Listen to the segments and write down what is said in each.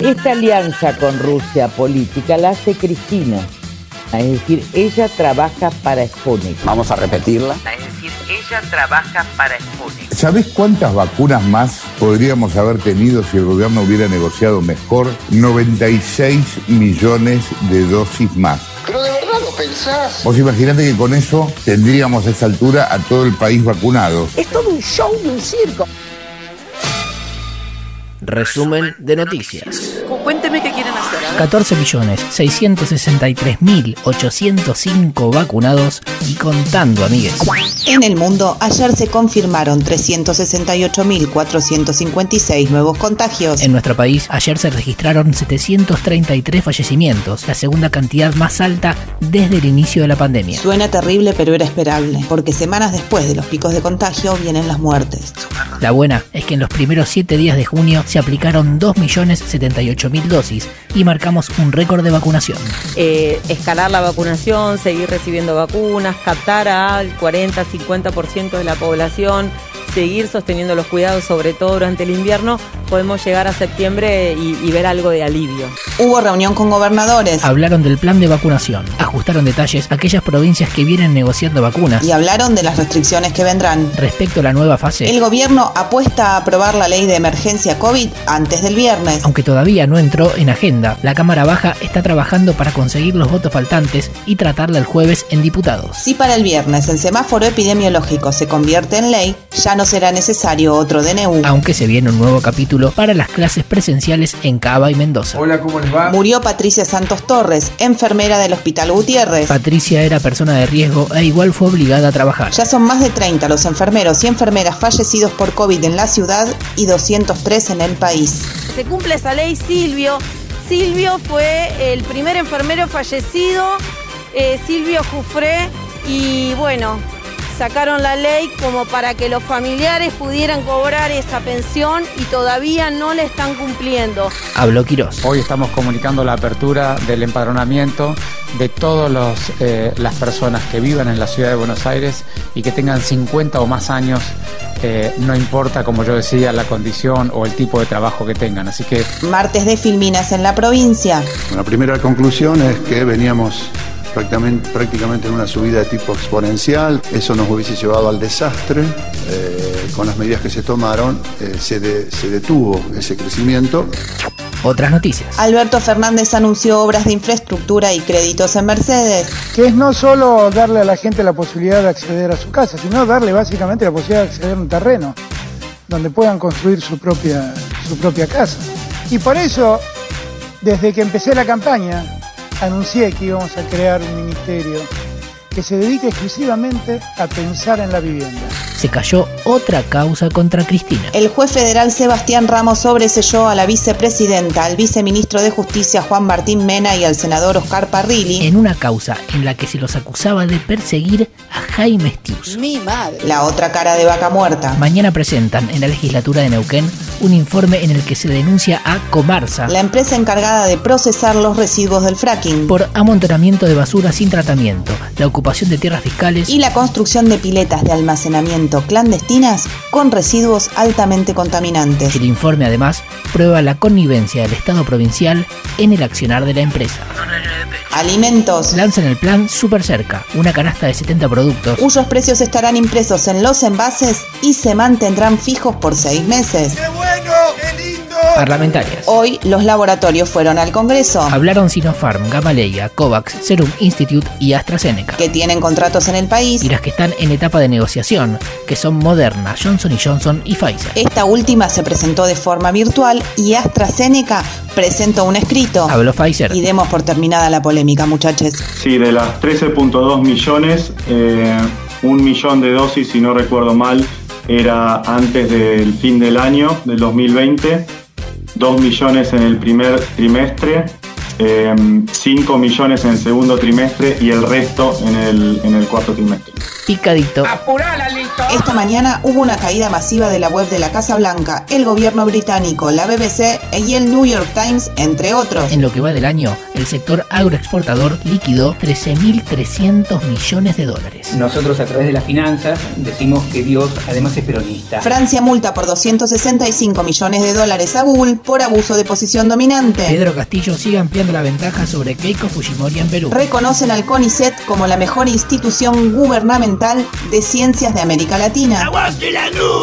Esta alianza con Rusia política la hace Cristina. Es decir, ella trabaja para Sputnik. Vamos a repetirla. Es decir, ella trabaja para Sputnik. ¿Sabés cuántas vacunas más podríamos haber tenido si el gobierno hubiera negociado mejor? 96 millones de dosis más. Pero de verdad lo pensás. Vos imaginate que con eso tendríamos a esa altura a todo el país vacunado. Es todo un show de un circo. Resumen de noticias. Cuénteme qué quieren hacer. 14.663.805 vacunados y contando, amigues. En el mundo, ayer se confirmaron 368.456 nuevos contagios. En nuestro país, ayer se registraron 733 fallecimientos, la segunda cantidad más alta desde el inicio de la pandemia. Suena terrible, pero era esperable, porque semanas después de los picos de contagio vienen las muertes. La buena es que en los primeros 7 días de junio se aplicaron 2.078.000 dosis y marcamos un récord de vacunación. Eh, escalar la vacunación, seguir recibiendo vacunas, captar al 40-50% de la población, seguir sosteniendo los cuidados, sobre todo durante el invierno, podemos llegar a septiembre y, y ver algo de alivio. Hubo reunión con gobernadores Hablaron del plan de vacunación, ajustaron detalles a aquellas provincias que vienen negociando vacunas. y hablaron de las restricciones que vendrán. Respecto a la nueva fase, El gobierno apuesta a aprobar la ley de emergencia COVID antes del viernes. aunque todavía no entró en agenda, la Cámara Baja está trabajando para conseguir los votos faltantes y tratarla el jueves en diputados. Si para el viernes el semáforo epidemiológico se convierte en ley, ya no será necesario otro DNU. Aunque se viene un nuevo capítulo para las clases presenciales en Cava y Mendoza. Hola, ¿cómo les va? Murió Patricia Santos Torres, enfermera del Hospital Gutiérrez. Patricia era persona de riesgo e igual fue obligada a trabajar. Ya son más de 30 los enfermeros y enfermeras fallecidos por COVID en la ciudad y 203 en el país. Se cumple esa ley, Silvio. Silvio fue el primer enfermero fallecido, eh, Silvio Jufré, y bueno, sacaron la ley como para que los familiares pudieran cobrar esa pensión y todavía no le están cumpliendo. Habló Quirós. Hoy estamos comunicando la apertura del empadronamiento de todas las personas que vivan en la ciudad de Buenos Aires y que tengan 50 o más años, eh, no importa, como yo decía, la condición o el tipo de trabajo que tengan. Así que Martes de Filminas en la provincia. La primera conclusión es que veníamos prácticamente, prácticamente en una subida de tipo exponencial. Eso nos hubiese llevado al desastre. Eh, con las medidas que se tomaron eh, se, de- se detuvo ese crecimiento. Otras noticias. Alberto Fernández anunció obras de infraestructura y créditos en Mercedes. Que es no solo darle a la gente la posibilidad de acceder a su casa, sino darle básicamente la posibilidad de acceder a un terreno donde puedan construir su propia, su propia casa. Y por eso, desde que empecé la campaña, anuncié que íbamos a crear un ministerio que se dedique exclusivamente a pensar en la vivienda. Se cayó otra causa contra Cristina. El juez federal Sebastián Ramos sobreselló a la vicepresidenta, al viceministro de Justicia Juan Martín Mena y al senador Oscar Parrilli. En una causa en la que se los acusaba de perseguir a Jaime Stius. Mi madre. La otra cara de vaca muerta. Mañana presentan en la legislatura de Neuquén un informe en el que se denuncia a Comarsa La empresa encargada de procesar los residuos del fracking. por amontonamiento de basura sin tratamiento, la ocupación de tierras fiscales y la construcción de piletas de almacenamiento clandestinas con residuos altamente contaminantes. El informe además prueba la connivencia del Estado provincial en el accionar de la empresa. Alimentos, Lanzan el plan Super Cerca, una canasta de 70 productos cuyos precios estarán impresos en los envases y se mantendrán fijos por seis meses. Parlamentarias. Hoy los laboratorios fueron al Congreso, Hablaron Sinopharm, Gamaleya, Covax, Serum Institute y AstraZeneca. que tienen contratos en el país. Y las que están en etapa de negociación, que son Moderna, Johnson Johnson y Pfizer. Esta última se presentó de forma virtual y AstraZeneca presentó un escrito. Habló Pfizer. Y demos por terminada la polémica, muchachos. Sí, de las 13.2 millones, eh, un millón de dosis, si no recuerdo mal, era antes del fin del año, del 2020, 2 millones en el primer trimestre, 5 millones en el segundo trimestre y el resto en el, en el cuarto trimestre. Picadito. Esta mañana hubo una caída masiva de la web de la Casa Blanca, el gobierno británico, la BBC y el New York Times, entre otros. En lo que va del año, el sector agroexportador liquidó 13.300 millones de dólares. Nosotros a través de las finanzas decimos que Dios además es peronista. Francia multa por 265 millones de dólares a Google por abuso de posición dominante. Pedro Castillo sigue ampliando la ventaja sobre Keiko Fujimori en Perú. Reconocen al CONICET como la mejor institución gubernamental de ciencias de América Latina.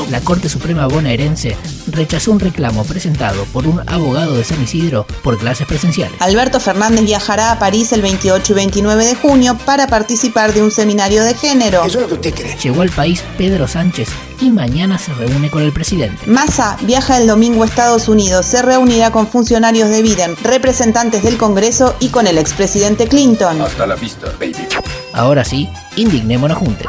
La Corte Suprema bonaerense rechazó un reclamo presentado por un abogado de San Isidro por clases presenciales. Alberto Fernández viajará a París el 28 y 29 de junio para participar de un seminario de género. Eso es lo que usted cree. Llegó al país Pedro Sánchez y mañana se reúne con el presidente. Massa viaja el domingo a Estados Unidos, se reunirá con funcionarios de Biden, representantes del Congreso y con el expresidente Clinton. Hasta la vista, baby. Ahora sí, indignémonos juntos.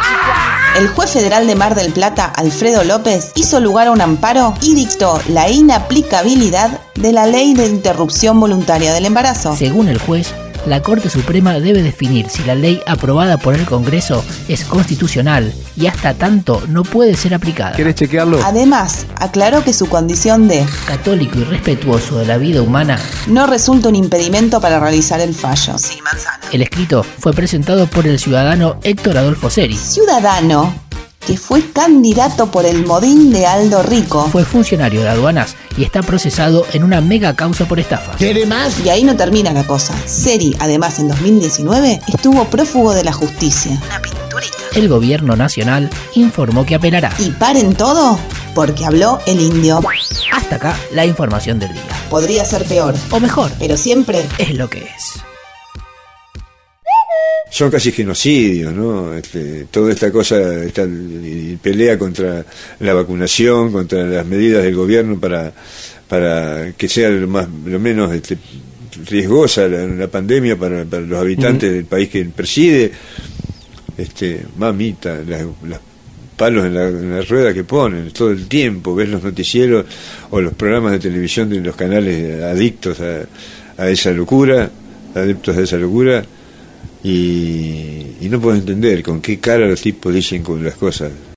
El juez federal de Mar del Plata, Alfredo López, hizo lugar a un amparo y dictó la inaplicabilidad de la ley de interrupción voluntaria del embarazo. Según el juez, la Corte Suprema debe definir si la ley aprobada por el Congreso es constitucional y hasta tanto no puede ser aplicada. ¿Quieres chequearlo? Además, aclaró que su condición de Católico y respetuoso de la vida humana, no resulta un impedimento para realizar el fallo. Sí, manzana. el escrito fue presentado por el ciudadano Héctor Adolfo Seri. Ciudadano que fue candidato por el Modín de Aldo Rico. Fue funcionario de aduanas y está procesado en una mega causa por estafa. ¿Quiere más? Y ahí no termina la cosa. Seri, además, en 2019 estuvo prófugo de la justicia. Una pinturita. El gobierno nacional informó que apelará. Y paren todo porque habló el indio. Hasta acá la información del día. Podría ser peor, O mejor, pero siempre es lo que es. Son casi genocidios, ¿no? Este, toda esta cosa, esta pelea contra la vacunación, contra las medidas del gobierno para, para que sea lo, más, lo menos este, riesgosa la, la pandemia para, para los habitantes del país que preside. Este, mamita, las, las palos en la, en la rueda que ponen todo el tiempo, ves los noticieros o los programas de televisión de los canales adictos a, a esa locura, adeptos a esa locura, y, y no puedo entender con qué cara los tipos dicen con las cosas.